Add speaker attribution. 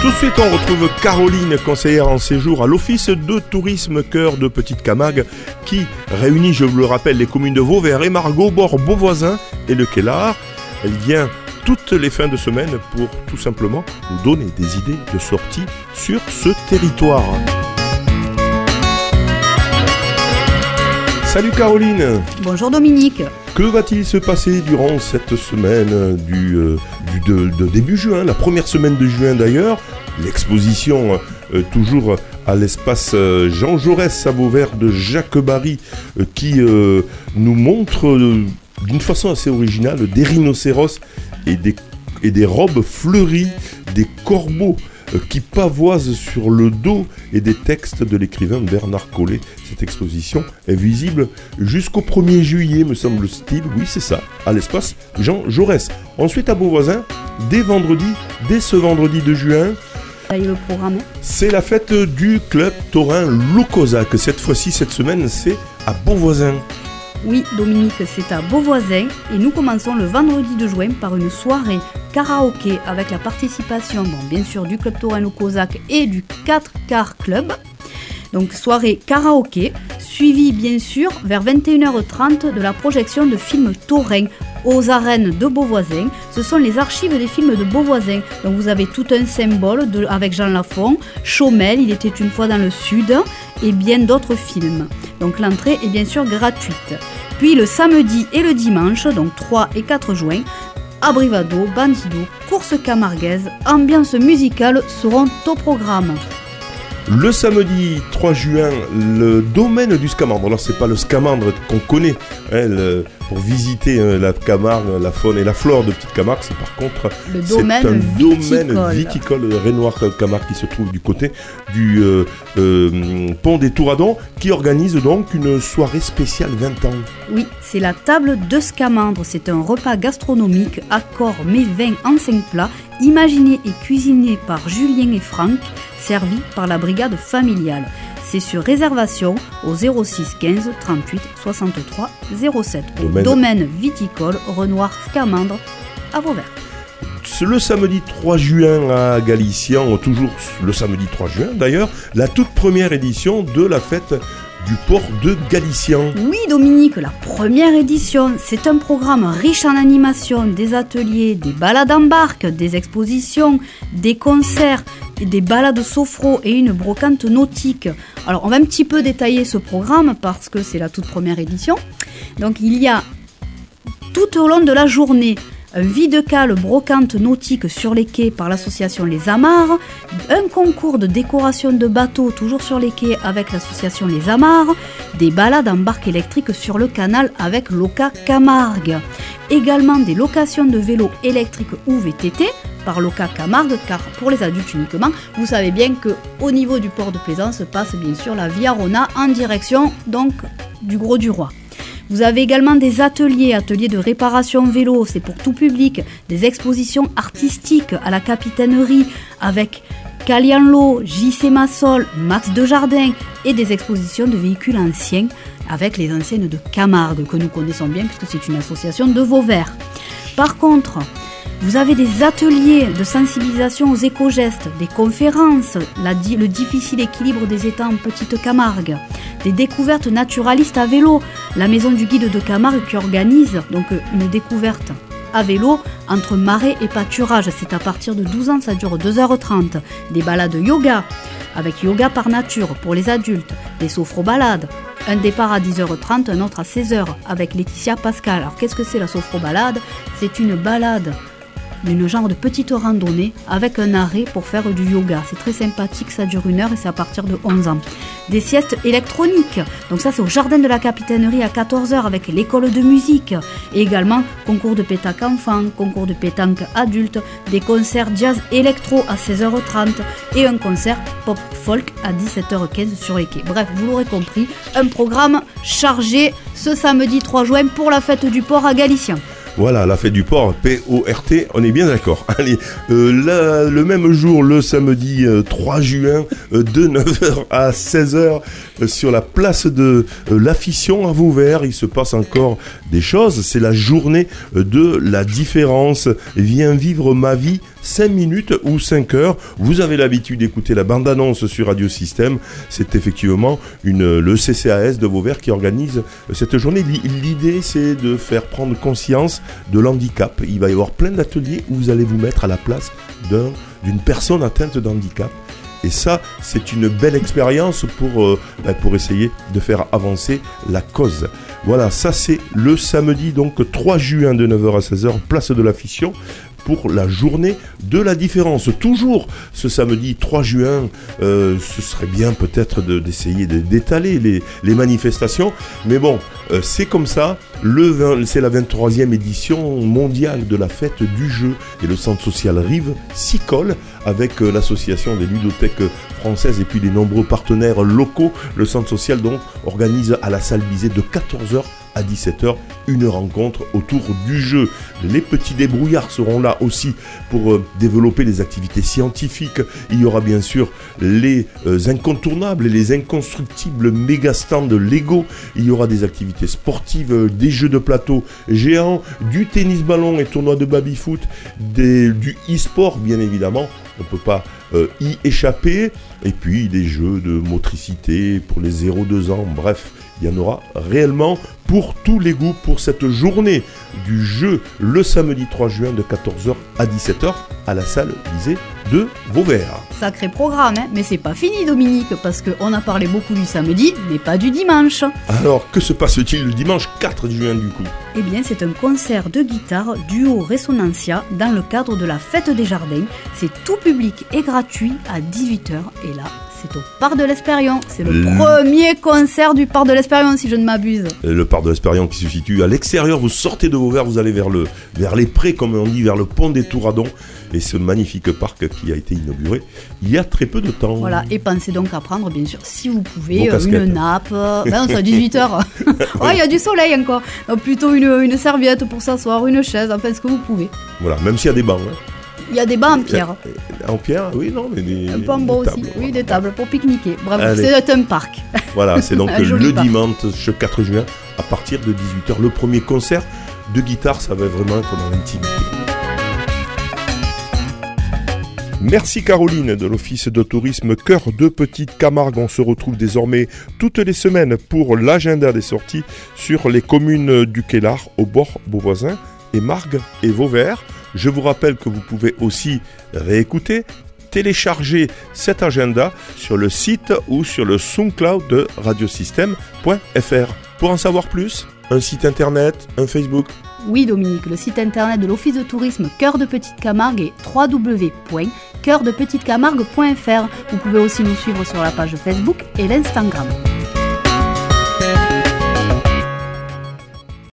Speaker 1: Tout de suite, on retrouve Caroline, conseillère en séjour à l'Office de tourisme Cœur de Petite Camargue, qui réunit, je vous le rappelle, les communes de Vauvert et Margot, Bord, Beauvoisin et le Kellar. Elle vient toutes les fins de semaine pour tout simplement nous donner des idées de sortie sur ce territoire. Salut Caroline
Speaker 2: Bonjour Dominique
Speaker 1: Que va-t-il se passer durant cette semaine du, euh, de, début juin, la première semaine de juin d'ailleurs? L'exposition euh, toujours à l'espace euh, Jean Jaurès à Vauvert de Jacques Barry qui nous montre d'une façon assez originale des rhinocéros et des, robes fleuries, des corbeaux qui pavoisent sur le dos et des textes de l'écrivain Bernard Collet. Cette exposition est visible jusqu'au 1er juillet, me semble-t-il. Oui, c'est ça, à l'espace Jean Jaurès. Ensuite, à Beauvoisin, dès vendredi, dès ce vendredi de juin,
Speaker 2: programme
Speaker 1: C'est la fête du club taurin que Cette fois-ci, cette semaine, c'est à Beauvoisin.
Speaker 2: Oui, Dominique, c'est à Beauvoisin et nous commençons le vendredi de juin par une soirée karaoké avec la participation, bien sûr, du Club Taurin Cosaque et du 4 Car Club. Donc soirée karaoké, suivie bien sûr vers 21h30 de la projection de films taurin aux arènes de Beauvoisin. Ce sont les archives des films de Beauvoisin. Donc vous avez tout un symbole avec Jean Lafont, Chaumel, il était une fois dans le sud, et bien d'autres films. Donc l'entrée est bien sûr gratuite. Puis le samedi et le dimanche, donc 3 et 4 juin, Abrivado, Bandido, course camarguaise, ambiance musicale seront au programme.
Speaker 1: Le samedi 3 juin, le domaine du Scamandre. Alors, c'est pas le Scamandre qu'on connaît, hein, pour visiter hein, la Camargue, la faune et la flore de Petite Camargue. C'est par contre
Speaker 2: le domaine
Speaker 1: un
Speaker 2: viticole.
Speaker 1: domaine viticole Rénoir Camargue qui se trouve du côté du euh, euh, pont des Touradons, qui organise donc une soirée spéciale 20 ans.
Speaker 2: Oui, c'est la table de Scamandre. C'est un repas gastronomique, accord mais vin en 5 plats, imaginé et cuisiné par Julien et Franck servi par la brigade familiale. C'est sur réservation au 06 15 38 63 07 domaine, viticole Renoir Scamandre à Vauvert.
Speaker 1: Le samedi 3 juin à Galician, toujours le samedi 3 juin d'ailleurs, la toute première édition de la fête du port de Galician.
Speaker 2: Oui Dominique, la première édition, c'est un programme riche en animation, des ateliers, des balades en barque, des expositions, des concerts, des balades sophro et une brocante nautique. Alors on va un petit peu détailler ce programme parce que c'est la toute première édition. Donc il y a tout au long de la journée un vide-cale brocante nautique sur les quais par l'association Les Amars, un concours de décoration de bateaux toujours sur les quais avec l'association Les Amars, des balades en barque électrique sur le canal avec Loca Camargue, également des locations de vélos électriques ou VTT par Loca Camargue car pour les adultes uniquement, vous savez bien que au niveau du port de plaisance passe bien sûr la Via Rona en direction donc du Gros du Roi. Vous avez également des ateliers, ateliers de réparation vélo, c'est pour tout public, des expositions artistiques à la capitainerie avec Calianlo, JC Massol, Max Jardin et des expositions de véhicules anciens avec les anciennes de Camargue que nous connaissons bien puisque c'est une association de Vauvert. Par contre, vous avez des ateliers de sensibilisation aux éco-gestes, des conférences, le difficile équilibre des États en Petite Camargue, des découvertes naturalistes à vélo, la maison du guide de Camargue qui organise donc une découverte à vélo entre marais et pâturage. C'est à partir de 12 ans, ça dure 2h30. Des balades yoga avec yoga par nature pour les adultes, des sophro-balades, un départ à 10h30, un autre à 16h avec Laetitia Pascal. Alors qu'est-ce que c'est la sophro-balade? C'est une balade d'une genre de petite randonnée avec un arrêt pour faire du yoga. C'est très sympathique, ça dure une heure et c'est à partir de 11 ans. Des siestes électroniques, donc ça c'est au jardin de la capitainerie à 14h avec l'école de musique. Et également concours de pétanque enfant, concours de pétanque adulte, des concerts jazz électro à 16h30 et un concert pop folk à 17h15 sur les quais. Bref, vous l'aurez compris, un programme chargé ce samedi 3 juin pour la fête du port à Galicien.
Speaker 1: Voilà, la fête du port, P-O-R-T, on est bien d'accord. Allez, euh, le même jour, le samedi 3 euh, juin, euh, de 9h à 16h, sur la place de l'Affition à Vauvert, il se passe encore des choses. C'est la journée de la différence. Viens vivre ma vie 5 minutes ou 5 heures. Vous avez l'habitude d'écouter la bande-annonce sur Radio Système. C'est effectivement le CCAS de Vauvert qui organise cette journée. L'idée, c'est de faire prendre conscience de l'handicap. Il va y avoir plein d'ateliers où vous allez vous mettre à la place d'une personne atteinte d'handicap. Et ça, c'est une belle expérience pour, euh, ben, pour essayer de faire avancer la cause. Voilà, ça c'est le samedi, donc 3 juin de 9h à 16h, place de la fission pour la journée de la différence. Toujours ce samedi 3 juin, euh, ce serait bien peut-être d'essayer d'étaler les, manifestations, mais bon, euh, c'est comme ça. C'est la 23e édition mondiale de la fête du jeu et le centre social Rive s'y colle avec euh, l'association des ludothèques françaises et puis les nombreux partenaires locaux. Le centre social donc organise à la salle Bizet de 14h à 17h une rencontre autour du jeu. Les petits débrouillards seront là aussi pour euh, développer les activités scientifiques. Il y aura bien sûr les euh, incontournables et les inconstructibles méga stands Lego. Il y aura des activités sportives, euh, des jeux de plateau géants, du tennis ballon et tournoi de baby-foot, du e-sport bien évidemment. On ne peut pas y échapper. Et puis des jeux de motricité pour les 0-2 ans. Bref, il y en aura réellement pour tous les goûts pour cette journée du jeu le samedi 3 juin de 14h à 17h à la salle Lisée de Vauvert.
Speaker 2: Sacré programme, hein mais c'est pas fini Dominique, parce qu'on a parlé beaucoup du samedi, mais pas du dimanche.
Speaker 1: Alors, que se passe-t-il le dimanche 4 juin du coup?
Speaker 2: Eh bien, c'est un concert de guitare duo Resonantia dans le cadre de la Fête des Jardins. C'est tout public et gratuit à 18h, et là, c'est au Parc de l'Espérion. C'est le, premier concert du Parc de l'Espérion, si je ne m'abuse.
Speaker 1: Le Parc de l'Espérion qui se situe à l'extérieur. Vous sortez de Vauvert, vous allez vers, le, vers les prés, comme on dit, vers le pont des Touradons. Et ce magnifique parc qui a été inauguré il y a très peu de temps.
Speaker 2: Voilà, et pensez donc à prendre, bien sûr, si vous pouvez, euh, une nappe. Ben, c'est à 18h. il y a du soleil encore. plutôt une, une serviette pour s'asseoir, une chaise, enfin ce que vous pouvez.
Speaker 1: Voilà, même s'il y a des bancs. Hein.
Speaker 2: Il y a des bancs en pierre.
Speaker 1: En pierre, oui, non, mais des.
Speaker 2: Un en bois aussi, oui, des tables pour pique-niquer. Bravo, c'est un parc.
Speaker 1: Voilà, c'est donc le dimanche 4 juin à partir de 18h. Le premier concert de guitare, ça va vraiment être dans l'intimité. Merci Caroline de l'Office de tourisme Cœur de Petite Camargue. On se retrouve désormais toutes les semaines pour l'agenda des sorties sur les communes du Kellar au bord Beauvoisin et Margue et Vauvert. Je vous rappelle que vous pouvez aussi réécouter, télécharger cet agenda sur le site ou sur le SoundCloud de radiosystème.fr. Pour en savoir plus, un site internet, un Facebook.
Speaker 2: Oui Dominique, le site internet de l'Office de tourisme Cœur de Petite Camargue est www.coeurdepetitecamargue.fr. Vous pouvez aussi nous suivre sur la page Facebook et l'Instagram.